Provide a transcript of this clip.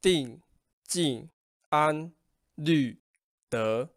定静安律德。